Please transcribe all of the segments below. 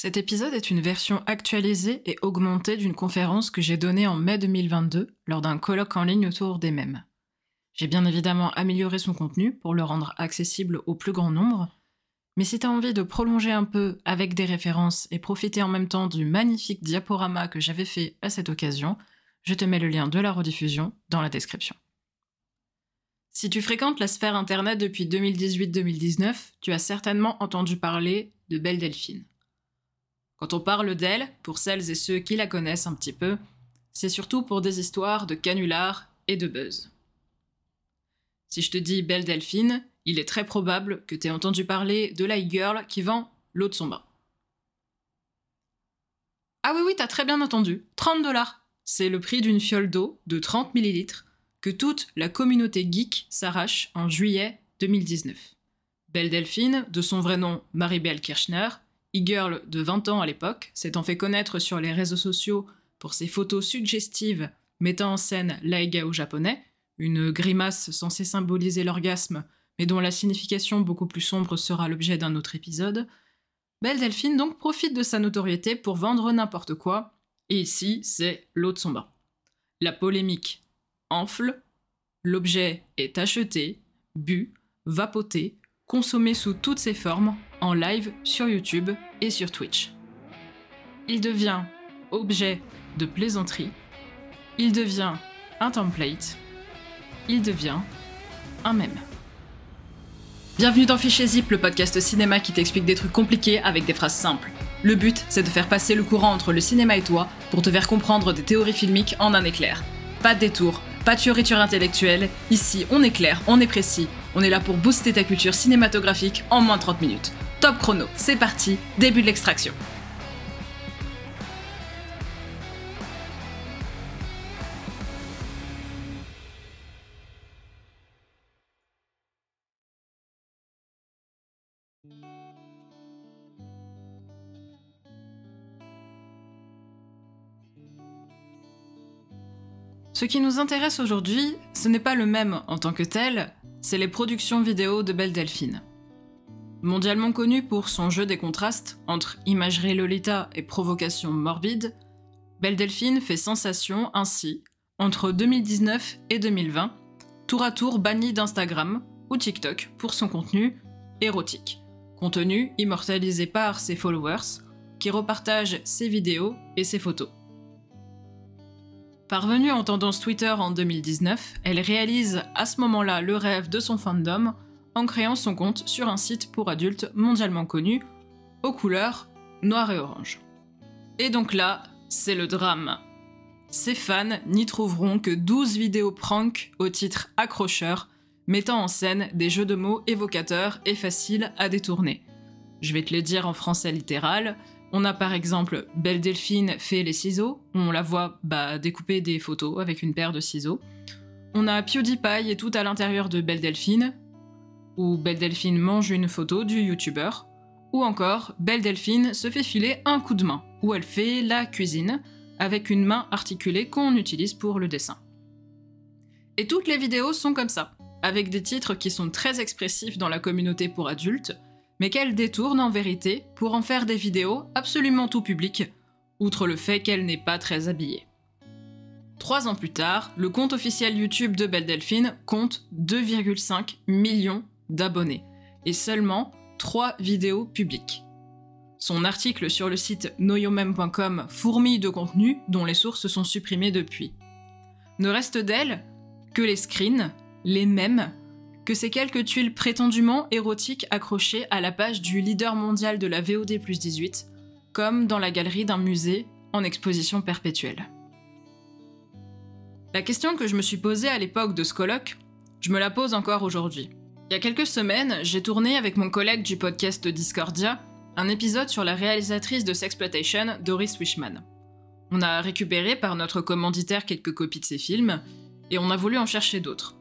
Cet épisode est une version actualisée et augmentée d'une conférence que j'ai donnée en mai 2022 lors d'un colloque en ligne autour des mêmes. J'ai bien évidemment amélioré son contenu pour le rendre accessible au plus grand nombre, mais si t'as envie de prolonger un peu avec des références et profiter en même temps du magnifique diaporama que j'avais fait à cette occasion, je te mets le lien de la rediffusion dans la description. Si tu fréquentes la sphère internet depuis 2018-2019, tu as certainement entendu parler de Belle Delphine. Quand on parle d'elle, pour celles et ceux qui la connaissent un petit peu, c'est surtout pour des histoires de canulars et de buzz. Si je te dis Belle Delphine, il est très probable que tu aies entendu parler de la e-girl qui vend l'eau de son bain. Ah oui, oui, t'as très bien entendu. 30 dollars. C'est le prix d'une fiole d'eau de 30 millilitres que toute la communauté geek s'arrache en juillet 2019. Belle Delphine, de son vrai nom Maribel Kirchner, e-girl de 20 ans à l'époque, s'étant fait connaître sur les réseaux sociaux pour ses photos suggestives mettant en scène l'aigao japonais, une grimace censée symboliser l'orgasme, mais dont la signification beaucoup plus sombre sera l'objet d'un autre épisode, Belle Delphine donc profite de sa notoriété pour vendre n'importe quoi, et ici c'est l'eau de son bain. La polémique enfle, l'objet est acheté, bu, vapoté, consommé sous toutes ses formes, en live sur YouTube et sur Twitch. Il devient objet de plaisanterie, il devient un template, il devient un mème. Bienvenue dans Fichier Zip, le podcast cinéma qui t'explique des trucs compliqués avec des phrases simples. Le but, c'est de faire passer le courant entre le cinéma et toi pour te faire comprendre des théories filmiques en un éclair. Pas de détour, pas de fioriture intellectuelle, ici on est clair, on est précis, on est là pour booster ta culture cinématographique en moins de 30 minutes. Top chrono, c'est parti, début de l'extraction. Ce qui nous intéresse aujourd'hui, ce n'est pas le même en tant que tel, c'est les productions vidéo de Belle Delphine. Mondialement connue pour son jeu des contrastes entre imagerie Lolita et provocation morbide, Belle Delphine fait sensation ainsi entre 2019 et 2020, tour à tour bannie d'Instagram ou TikTok pour son contenu érotique, contenu immortalisé par ses followers qui repartagent ses vidéos et ses photos. Parvenue en tendance Twitter en 2019, elle réalise à ce moment-là le rêve de son fandom en créant son compte sur un site pour adultes mondialement connu, aux couleurs noir et orange. Et donc là, c'est le drame. Ses fans n'y trouveront que 12 vidéos prank au titre accrocheur, mettant en scène des jeux de mots évocateurs et faciles à détourner. Je vais te le dire en français littéral, on a par exemple Belle Delphine fait les ciseaux, on la voit bah, découper des photos avec une paire de ciseaux. On a PewDiePie et tout à l'intérieur de Belle Delphine, où Belle Delphine mange une photo du youtubeur, ou encore Belle Delphine se fait filer un coup de main, où elle fait la cuisine, avec une main articulée qu'on utilise pour le dessin. Et toutes les vidéos sont comme ça, avec des titres qui sont très expressifs dans la communauté pour adultes, mais qu'elle détourne en vérité pour en faire des vidéos absolument tout public, outre le fait qu'elle n'est pas très habillée. Trois ans plus tard, le compte officiel YouTube de Belle Delphine compte 2,5 millions d'abonnés, et seulement 3 vidéos publiques. Son article sur le site noyomem.com fourmille de contenu dont les sources sont supprimées depuis. Ne reste d'elle que les screens, les mèmes que ces quelques tuiles prétendument érotiques accrochées à la page du leader mondial de la VOD plus 18, comme dans la galerie d'un musée en exposition perpétuelle. La question que je me suis posée à l'époque de ce colloque, je me la pose encore aujourd'hui. Il y a quelques semaines, j'ai tourné avec mon collègue du podcast Discordia un épisode sur la réalisatrice de Sexploitation, Doris Wishman. On a récupéré par notre commanditaire quelques copies de ses films, et on a voulu en chercher d'autres.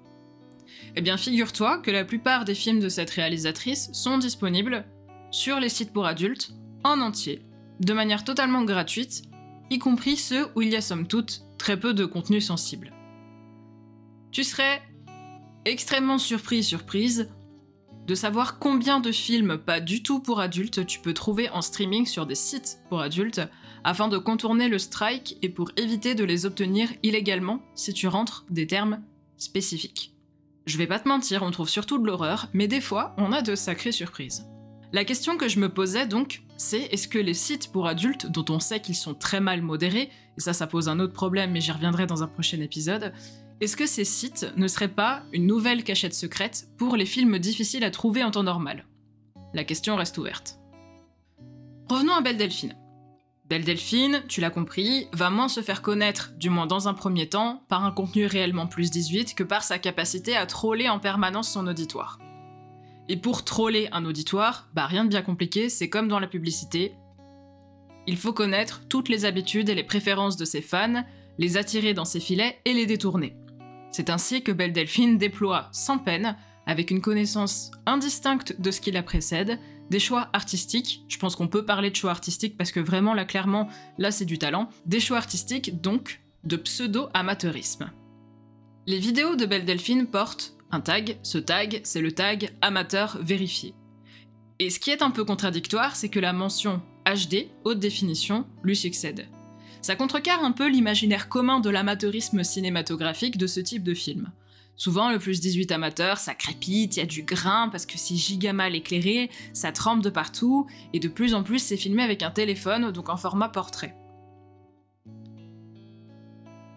Eh bien, figure-toi que la plupart des films de cette réalisatrice sont disponibles sur les sites pour adultes, en entier, de manière totalement gratuite, y compris ceux où il y a somme toute très peu de contenu sensible. Tu serais extrêmement surpris surprise de savoir combien de films pas du tout pour adultes tu peux trouver en streaming sur des sites pour adultes, afin de contourner le strike et pour éviter de les obtenir illégalement si tu rentres des termes spécifiques. Je vais pas te mentir, on trouve surtout de l'horreur, mais des fois, on a de sacrées surprises. La question que je me posais donc, c'est est-ce que les sites pour adultes, dont on sait qu'ils sont très mal modérés, et ça ça pose un autre problème mais j'y reviendrai dans un prochain épisode, est-ce que ces sites ne seraient pas une nouvelle cachette secrète pour les films difficiles à trouver en temps normal? La question reste ouverte. Revenons à Belle Delphine. Belle Delphine, tu l'as compris, va moins se faire connaître, du moins dans un premier temps, par un contenu réellement plus 18 que par sa capacité à troller en permanence son auditoire. Et pour troller un auditoire, bah rien de bien compliqué, c'est comme dans la publicité. Il faut connaître toutes les habitudes et les préférences de ses fans, les attirer dans ses filets et les détourner. C'est ainsi que Belle Delphine déploie sans peine, avec une connaissance indistincte de ce qui la précède, des choix artistiques, je pense qu'on peut parler de choix artistiques parce que vraiment là clairement, là c'est du talent, des choix artistiques donc de pseudo-amateurisme. Les vidéos de Belle Delphine portent un tag, ce tag c'est le tag amateur vérifié. Et ce qui est un peu contradictoire, c'est que la mention HD, haute définition, lui succède. Ça contrecarre un peu l'imaginaire commun de l'amateurisme cinématographique de ce type de film. Souvent, le plus 18 amateur, ça crépite, il y a du grain parce que c'est giga mal éclairé, ça trempe de partout, et de plus en plus, c'est filmé avec un téléphone, donc en format portrait.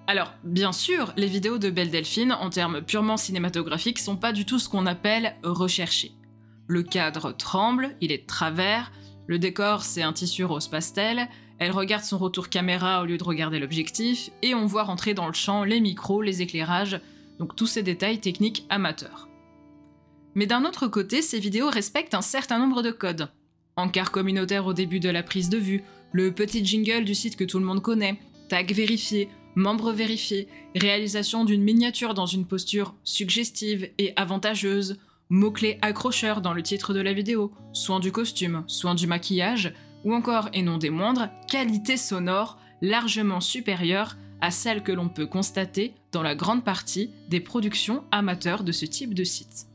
Alors, bien sûr, les vidéos de Belle Delphine, en termes purement cinématographiques, sont pas du tout ce qu'on appelle recherchées. Le cadre tremble, il est de travers, le décor c'est un tissu rose pastel, elle regarde son retour caméra au lieu de regarder l'objectif, et on voit rentrer dans le champ les micros, les éclairages, donc tous ces détails techniques amateurs. Mais d'un autre côté, ces vidéos respectent un certain nombre de codes. Encart communautaire au début de la prise de vue, le petit jingle du site que tout le monde connaît, tag vérifié, membre vérifié, réalisation d'une miniature dans une posture suggestive et avantageuse, mots-clés accrocheurs dans le titre de la vidéo, soin du costume, soin du maquillage, ou encore, et non des moindres, qualité sonore largement supérieure à celle que l'on peut constater dans la grande partie des productions amateurs de ce type de site.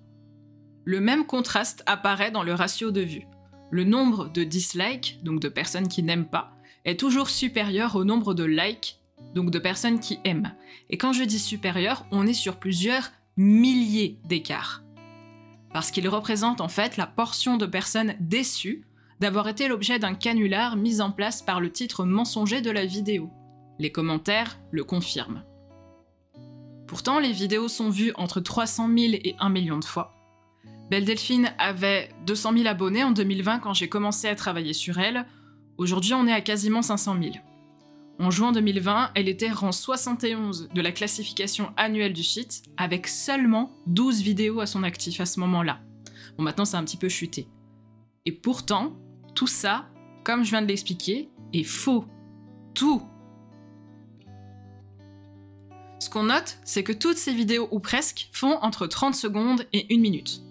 Le même contraste apparaît dans le ratio de vues. Le nombre de dislikes, donc de personnes qui n'aiment pas, est toujours supérieur au nombre de likes, donc de personnes qui aiment. Et quand je dis supérieur, on est sur plusieurs milliers d'écarts. Parce qu'il représente en fait la portion de personnes déçues d'avoir été l'objet d'un canular mis en place par le titre mensonger de la vidéo. Les commentaires le confirment. Pourtant, les vidéos sont vues entre 300 000 et 1 million de fois. Belle Delphine avait 200 000 abonnés en 2020 quand j'ai commencé à travailler sur elle. Aujourd'hui, on est à quasiment 500 000. En juin 2020, elle était rang 71 de la classification annuelle du site, avec seulement 12 vidéos à son actif à ce moment-là. Bon, maintenant, c'est un petit peu chuté. Et pourtant, tout ça, comme je viens de l'expliquer, est faux. Tout Ce qu'on note, c'est que toutes ces vidéos, ou presque, font entre 30 secondes et 1 minute.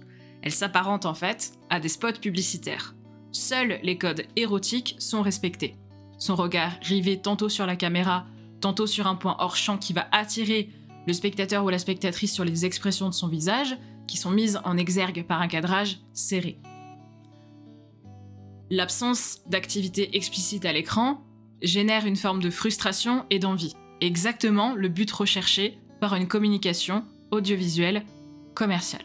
Elles s'apparentent en fait à des spots publicitaires. Seuls les codes érotiques sont respectés. Son regard rivé tantôt sur la caméra, tantôt sur un point hors champ qui va attirer le spectateur ou la spectatrice sur les expressions de son visage, qui sont mises en exergue par un cadrage serré. L'absence d'activité explicite à l'écran génère une forme de frustration et d'envie exactement le but recherché par une communication audiovisuelle commerciale.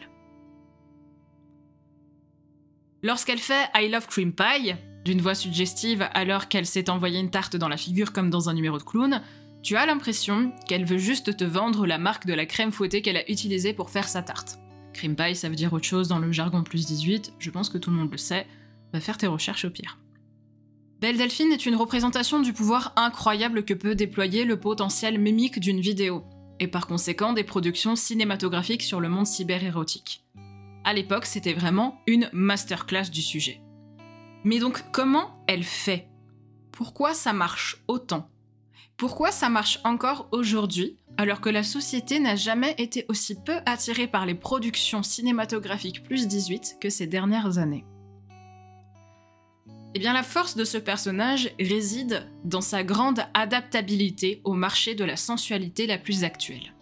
Lorsqu'elle fait I love cream pie, d'une voix suggestive alors qu'elle s'est envoyé une tarte dans la figure comme dans un numéro de clown, tu as l'impression qu'elle veut juste te vendre la marque de la crème fouettée qu'elle a utilisée pour faire sa tarte. Cream pie, ça veut dire autre chose dans le jargon plus 18, je pense que tout le monde le sait, va faire tes recherches au pire. Belle Delphine est une représentation du pouvoir incroyable que peut déployer le potentiel mimique d'une vidéo, et par conséquent des productions cinématographiques sur le monde cyber-érotique. À l'époque, c'était vraiment une masterclass du sujet. Mais donc, comment elle fait? Pourquoi ça marche autant? Pourquoi ça marche encore aujourd'hui, alors que la société n'a jamais été aussi peu attirée par les productions cinématographiques plus 18 que ces dernières années? Eh bien, la force de ce personnage réside dans sa grande adaptabilité au marché de la sensualité la plus actuelle.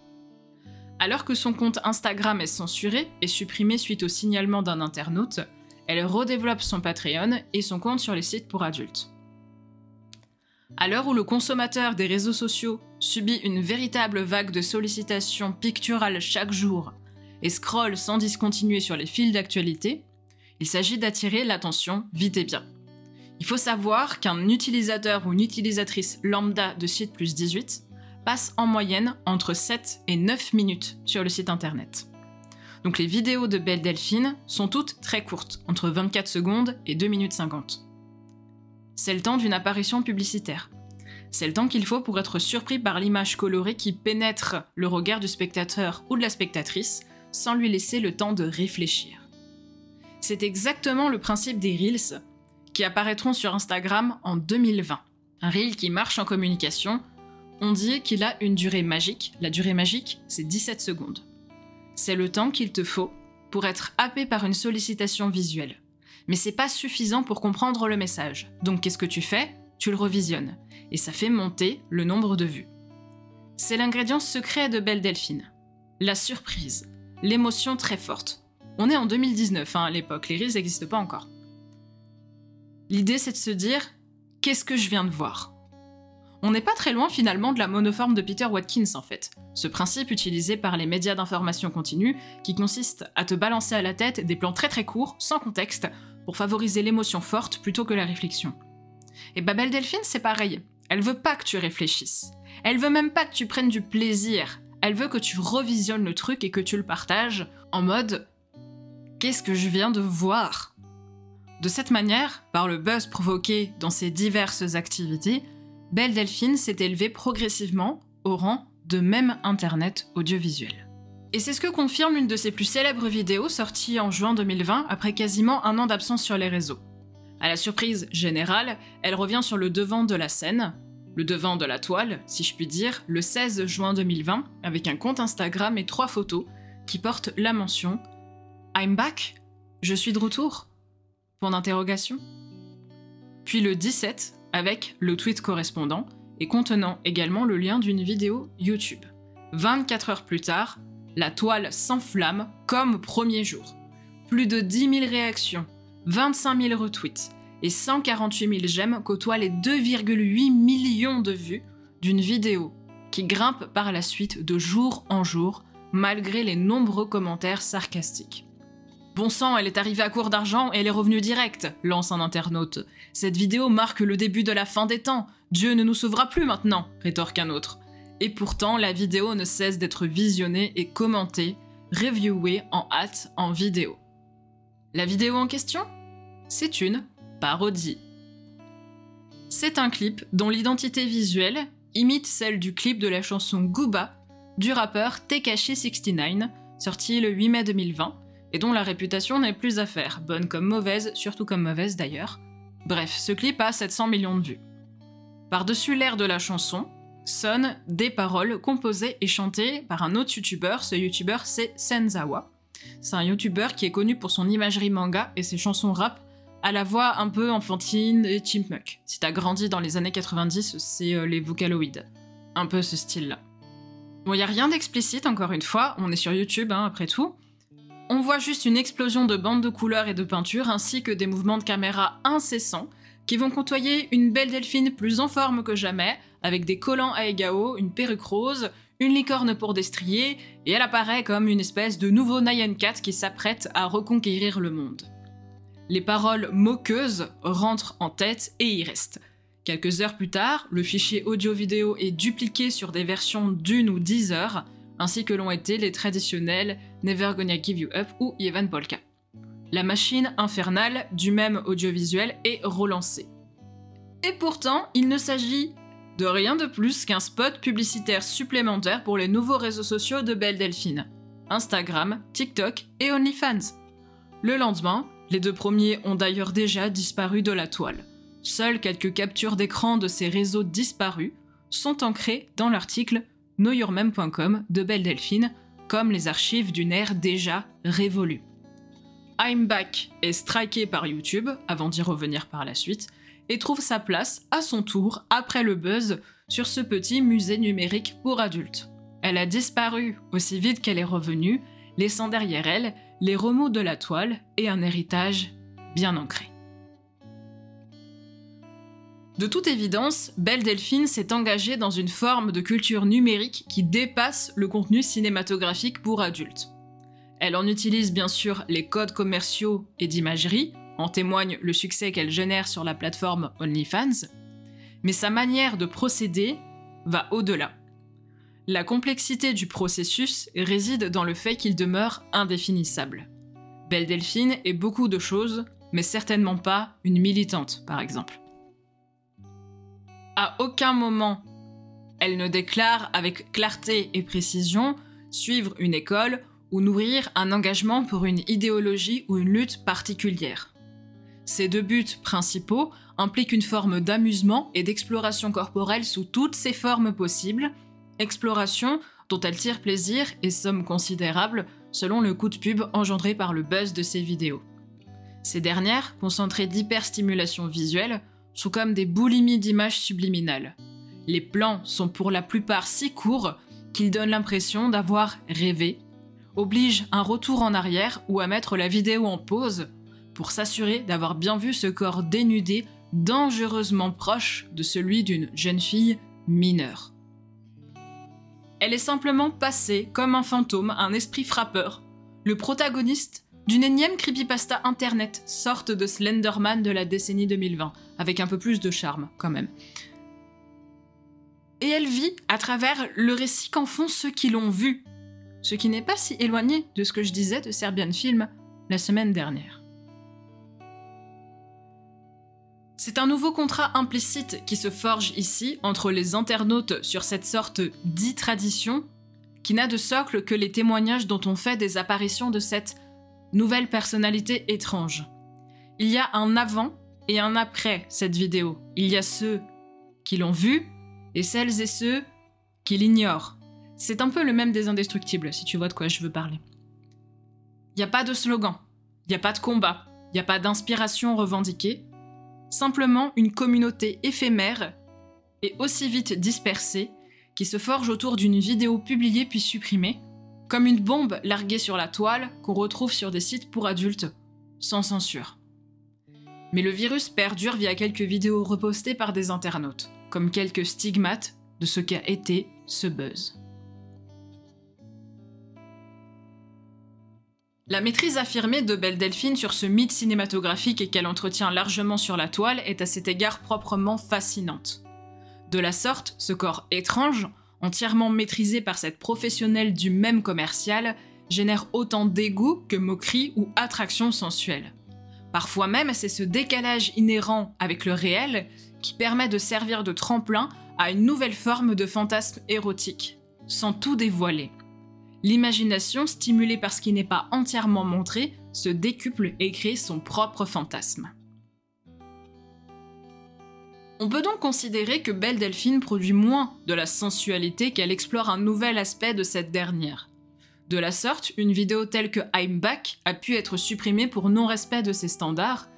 Alors que son compte Instagram est censuré et supprimé suite au signalement d'un internaute, elle redéveloppe son Patreon et son compte sur les sites pour adultes. À l'heure où le consommateur des réseaux sociaux subit une véritable vague de sollicitations picturales chaque jour et scrolle sans discontinuer sur les fils d'actualité, il s'agit d'attirer l'attention vite et bien. Il faut savoir qu'un utilisateur ou une utilisatrice lambda de site plus 18 passe en moyenne entre 7 et 9 minutes sur le site internet. Donc les vidéos de Belle Delphine sont toutes très courtes, entre 24 secondes et 2 minutes 50. C'est le temps d'une apparition publicitaire. C'est le temps qu'il faut pour être surpris par l'image colorée qui pénètre le regard du spectateur ou de la spectatrice sans lui laisser le temps de réfléchir. C'est exactement le principe des Reels qui apparaîtront sur Instagram en 2020. Un Reel qui marche en communication, on dit qu'il a une durée magique. La durée magique, c'est 17 secondes. C'est le temps qu'il te faut pour être happé par une sollicitation visuelle. Mais c'est pas suffisant pour comprendre le message. Donc qu'est-ce que tu fais? Tu le revisionnes. Et ça fait monter le nombre de vues. C'est l'ingrédient secret de Belle Delphine. La surprise. L'émotion très forte. On est en 2019 hein, à l'époque, les reels n'existent pas encore. L'idée c'est de se dire qu'est-ce que je viens de voir? On n'est pas très loin finalement de la monoforme de Peter Watkins en fait, ce principe utilisé par les médias d'information continue qui consiste à te balancer à la tête des plans très très courts, sans contexte, pour favoriser l'émotion forte plutôt que la réflexion. Et Babel Delphine c'est pareil, elle veut pas que tu réfléchisses, elle veut même pas que tu prennes du plaisir, elle veut que tu revisionnes le truc et que tu le partages en mode Qu'est-ce que je viens de voir? De cette manière, par le buzz provoqué dans ses diverses activités, Belle Delphine s'est élevée progressivement au rang de même Internet audiovisuel. Et c'est ce que confirme une de ses plus célèbres vidéos sortie en juin 2020 après quasiment un an d'absence sur les réseaux. À la surprise générale, elle revient sur le devant de la scène, le devant de la toile, si je puis dire, le 16 juin 2020, avec un compte Instagram et trois photos qui portent la mention I'm back Je suis de retour Point d'interrogation. Puis le 17, avec le tweet correspondant et contenant également le lien d'une vidéo YouTube. 24 heures plus tard, la toile s'enflamme comme premier jour. Plus de 10 000 réactions, 25 000 retweets, et 148 000 j'aime côtoient les 2,8 millions de vues d'une vidéo qui grimpe par la suite de jour en jour malgré les nombreux commentaires sarcastiques. Bon sang, elle est arrivée à court d'argent et elle est revenue direct, lance un internaute. Cette vidéo marque le début de la fin des temps. Dieu ne nous sauvera plus maintenant, rétorque un autre. Et pourtant, la vidéo ne cesse d'être visionnée et commentée, reviewée en hâte en vidéo. La vidéo en question? C'est une parodie. C'est un clip dont l'identité visuelle imite celle du clip de la chanson Gooba du rappeur Tekashi69, sorti le 8 mai 2020, et dont la réputation n'est plus à faire, bonne comme mauvaise, surtout comme mauvaise d'ailleurs. Bref, ce clip a 700 millions de vues. Par-dessus l'air de la chanson, sonnent des paroles composées et chantées par un autre youtubeur, ce youtubeur c'est Senzawa. C'est un youtubeur qui est connu pour son imagerie manga et ses chansons rap à la voix un peu enfantine et chipmunk. Si t'as grandi dans les années 90, c'est euh, les Vocaloids. Un peu ce style-là. Bon, y a rien d'explicite, encore une fois, on est sur YouTube, hein, après tout. On voit juste une explosion de bandes de couleurs et de peintures, ainsi que des mouvements de caméra incessants, qui vont côtoyer une belle delphine plus en forme que jamais, avec des collants à égao, une perruque rose, une licorne pour destrier, et elle apparaît comme une espèce de nouveau Nyan Cat qui s'apprête à reconquérir le monde. Les paroles moqueuses rentrent en tête et y restent. Quelques heures plus tard, le fichier audio-vidéo est dupliqué sur des versions d'une ou dix heures, ainsi que l'ont été les traditionnels Never Gonna Give You Up ou Evan Polka. La machine infernale du même audiovisuel est relancée. Et pourtant, il ne s'agit de rien de plus qu'un spot publicitaire supplémentaire pour les nouveaux réseaux sociaux de Belle Delphine Instagram, TikTok et OnlyFans. Le lendemain, les deux premiers ont d'ailleurs déjà disparu de la toile. Seules quelques captures d'écran de ces réseaux disparus sont ancrées dans l'article knowyourmem.com de Belle Delphine, comme les archives d'une ère déjà révolue. I'm Back est striké par YouTube, avant d'y revenir par la suite, et trouve sa place à son tour après le buzz sur ce petit musée numérique pour adultes. Elle a disparu aussi vite qu'elle est revenue, laissant derrière elle les remous de la toile et un héritage bien ancré. De toute évidence, Belle Delphine s'est engagée dans une forme de culture numérique qui dépasse le contenu cinématographique pour adultes. Elle en utilise bien sûr les codes commerciaux et d'imagerie, en témoigne le succès qu'elle génère sur la plateforme OnlyFans, mais sa manière de procéder va au-delà. La complexité du processus réside dans le fait qu'il demeure indéfinissable. Belle Delphine est beaucoup de choses, mais certainement pas une militante, par exemple. À aucun moment, elle ne déclare avec clarté et précision suivre une école ou nourrir un engagement pour une idéologie ou une lutte particulière. Ces deux buts principaux impliquent une forme d'amusement et d'exploration corporelle sous toutes ses formes possibles, exploration dont elle tire plaisir et somme considérable selon le coup de pub engendré par le buzz de ses vidéos. Ces dernières, concentrées d'hyperstimulation visuelle, sont comme des boulimies d'images subliminales. Les plans sont pour la plupart si courts qu'ils donnent l'impression d'avoir rêvé, obligent un retour en arrière ou à mettre la vidéo en pause pour s'assurer d'avoir bien vu ce corps dénudé dangereusement proche de celui d'une jeune fille mineure. Elle est simplement passée comme un fantôme, un esprit frappeur, le protagoniste d'une énième creepypasta internet, sorte de Slenderman de la décennie 2020, avec un peu plus de charme quand même. Et elle vit à travers le récit qu'en font ceux qui l'ont vu, ce qui n'est pas si éloigné de ce que je disais de Serbian Film la semaine dernière. C'est un nouveau contrat implicite qui se forge ici entre les internautes sur cette sorte dit-tradition, qui n'a de socle que les témoignages dont on fait des apparitions de cette nouvelle personnalité étrange. Il y a un avant et un après cette vidéo. Il y a ceux qui l'ont vue et celles et ceux qui l'ignorent. C'est un peu le même des indestructibles, si tu vois de quoi je veux parler. Il n'y a pas de slogan, il n'y a pas de combat, il n'y a pas d'inspiration revendiquée, simplement une communauté éphémère et aussi vite dispersée qui se forge autour d'une vidéo publiée puis supprimée, comme une bombe larguée sur la toile qu'on retrouve sur des sites pour adultes, sans censure. Mais le virus perdure via quelques vidéos repostées par des internautes, comme quelques stigmates de ce qu'a été ce buzz. La maîtrise affirmée de Belle Delphine sur ce mythe cinématographique et qu'elle entretient largement sur la toile est à cet égard proprement fascinante. De la sorte, ce corps étrange, entièrement maîtrisé par cette professionnelle du même commercial, génère autant dégoût que moquerie ou attraction sensuelle. Parfois même, c'est ce décalage inhérent avec le réel qui permet de servir de tremplin à une nouvelle forme de fantasme érotique, sans tout dévoiler. L'imagination, stimulée par ce qui n'est pas entièrement montré, se décuple et crée son propre fantasme. On peut donc considérer que Belle Delphine produit moins de la sensualité qu'elle explore un nouvel aspect de cette dernière. De la sorte, une vidéo telle que I'm Back a pu être supprimée pour non-respect de ses standards,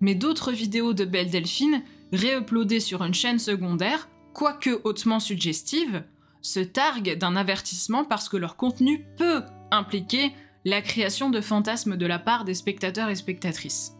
mais d'autres vidéos de Belle Delphine, réuploadées sur une chaîne secondaire, quoique hautement suggestive, se targuent d'un avertissement parce que leur contenu peut impliquer la création de fantasmes de la part des spectateurs et spectatrices.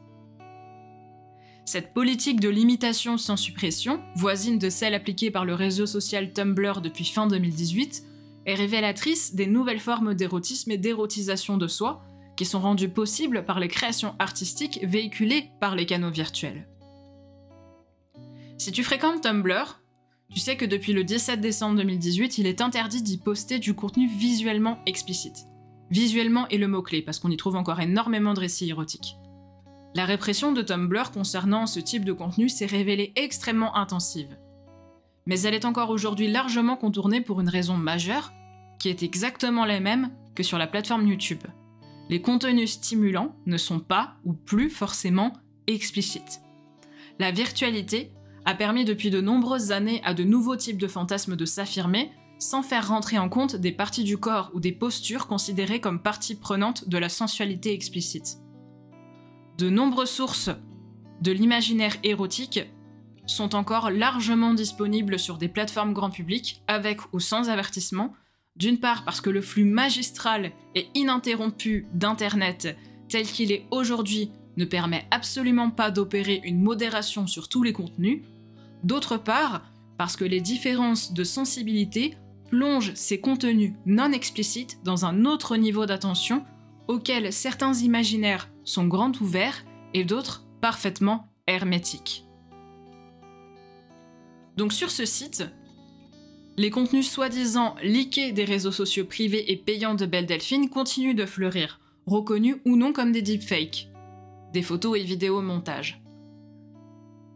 Cette politique de limitation sans suppression, voisine de celle appliquée par le réseau social Tumblr depuis fin 2018, est révélatrice des nouvelles formes d'érotisme et d'érotisation de soi qui sont rendues possibles par les créations artistiques véhiculées par les canaux virtuels. Si tu fréquentes Tumblr, tu sais que depuis le 17 décembre 2018, il est interdit d'y poster du contenu visuellement explicite. Visuellement est le mot-clé, parce qu'on y trouve encore énormément de récits érotiques. La répression de Tumblr concernant ce type de contenu s'est révélée extrêmement intensive. Mais elle est encore aujourd'hui largement contournée pour une raison majeure, qui est exactement la même que sur la plateforme YouTube. Les contenus stimulants ne sont pas ou plus forcément explicites. La virtualité a permis depuis de nombreuses années à de nouveaux types de fantasmes de s'affirmer sans faire rentrer en compte des parties du corps ou des postures considérées comme partie prenante de la sensualité explicite de nombreuses sources de l'imaginaire érotique sont encore largement disponibles sur des plateformes grand public, avec ou sans avertissement, D'une part parce que le flux magistral et ininterrompu d'Internet tel qu'il est aujourd'hui ne permet absolument pas d'opérer une modération sur tous les contenus. D'autre part parce que les différences de sensibilité plongent ces contenus non explicites dans un autre niveau d'attention auquel certains imaginaires sont grands ouverts et d'autres parfaitement hermétiques. Donc sur ce site, les contenus soi-disant leakés des réseaux sociaux privés et payants de Belle Delphine continuent de fleurir, reconnus ou non comme des deepfakes, des photos et vidéos montage.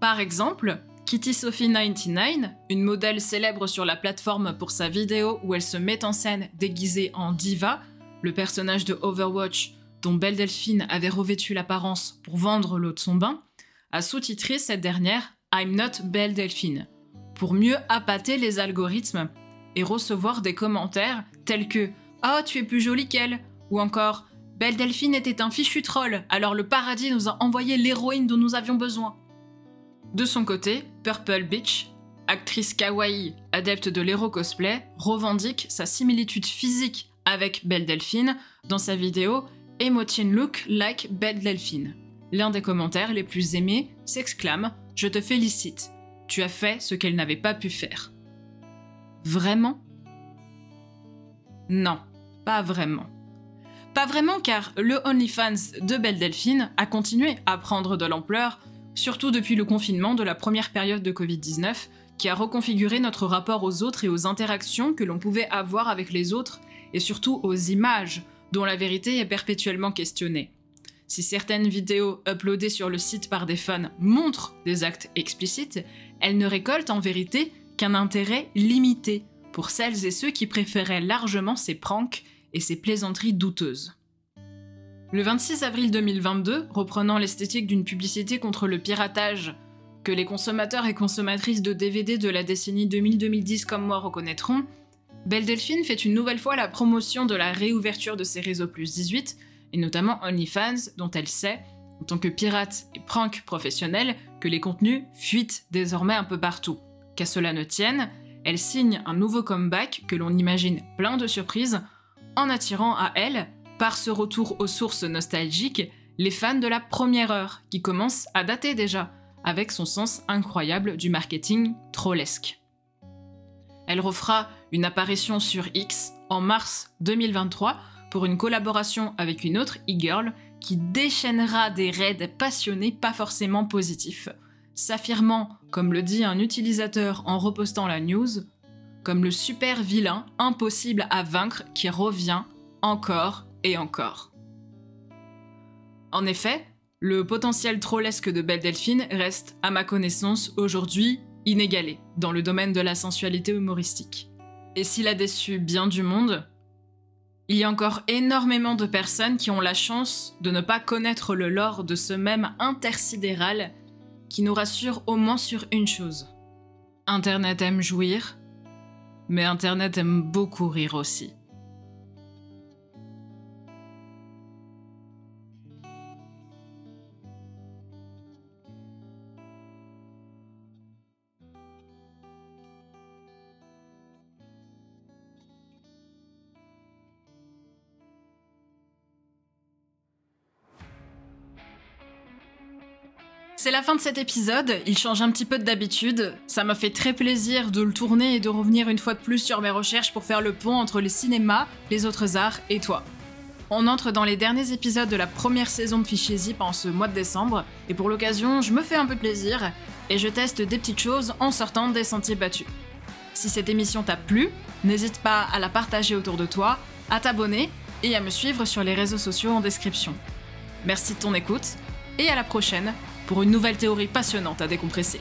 Par exemple, Kitty Sophie 99, une modèle célèbre sur la plateforme pour sa vidéo où elle se met en scène déguisée en diva, le personnage de Overwatch dont Belle Delphine avait revêtu l'apparence pour vendre l'eau de son bain, a sous-titré cette dernière I'm not Belle Delphine, pour mieux appâter les algorithmes et recevoir des commentaires tels que Oh, tu es plus jolie qu'elle ou encore Belle Delphine était un fichu troll, alors le paradis nous a envoyé l'héroïne dont nous avions besoin. De son côté, Purple Beach, actrice kawaii adepte de l'héros cosplay, revendique sa similitude physique avec Belle Delphine dans sa vidéo Emotion Look Like Belle Delphine. L'un des commentaires les plus aimés s'exclame Je te félicite, tu as fait ce qu'elle n'avait pas pu faire. Vraiment? Non, pas vraiment. Pas vraiment car le OnlyFans de Belle Delphine a continué à prendre de l'ampleur, surtout depuis le confinement de la première période de Covid-19, qui a reconfiguré notre rapport aux autres et aux interactions que l'on pouvait avoir avec les autres, et surtout aux images, dont la vérité est perpétuellement questionnée. Si certaines vidéos uploadées sur le site par des fans montrent des actes explicites, elles ne récoltent en vérité qu'un intérêt limité pour celles et ceux qui préféraient largement ces pranks et ces plaisanteries douteuses. Le 26 avril 2022, reprenant l'esthétique d'une publicité contre le piratage que les consommateurs et consommatrices de DVD de la décennie 2000-2010 comme moi reconnaîtront, Belle Delphine fait une nouvelle fois la promotion de la réouverture de ses réseaux plus 18 et notamment OnlyFans, dont elle sait, en tant que pirate et prank professionnel, que les contenus fuitent désormais un peu partout. Qu'à cela ne tienne, elle signe un nouveau comeback que l'on imagine plein de surprises, en attirant à elle, par ce retour aux sources nostalgiques, les fans de la première heure, qui commencent à dater déjà, avec son sens incroyable du marketing trollesque. Elle refera une apparition sur X en mars 2023 pour une collaboration avec une autre e-girl qui déchaînera des raids passionnés pas forcément positifs, s'affirmant, comme le dit un utilisateur en repostant la news, comme le super vilain impossible à vaincre qui revient encore et encore. En effet, le potentiel trollesque de Belle Delphine reste, à ma connaissance, aujourd'hui inégalé dans le domaine de la sensualité humoristique. Et s'il a déçu bien du monde, il y a encore énormément de personnes qui ont la chance de ne pas connaître le lore de ce même intersidéral qui nous rassure au moins sur une chose. Internet aime jouir, mais Internet aime beaucoup rire aussi. C'est la fin de cet épisode, il change un petit peu d'habitude. Ça m'a fait très plaisir de le tourner et de revenir une fois de plus sur mes recherches pour faire le pont entre le cinéma, les autres arts et toi. On entre dans les derniers épisodes de la première saison de Fichier Zip en ce mois de décembre, et pour l'occasion, je me fais un peu plaisir et je teste des petites choses en sortant des sentiers battus. Si cette émission t'a plu, n'hésite pas à la partager autour de toi, à t'abonner et à me suivre sur les réseaux sociaux en description. Merci de ton écoute et à la prochaine pour une nouvelle théorie passionnante à décompresser.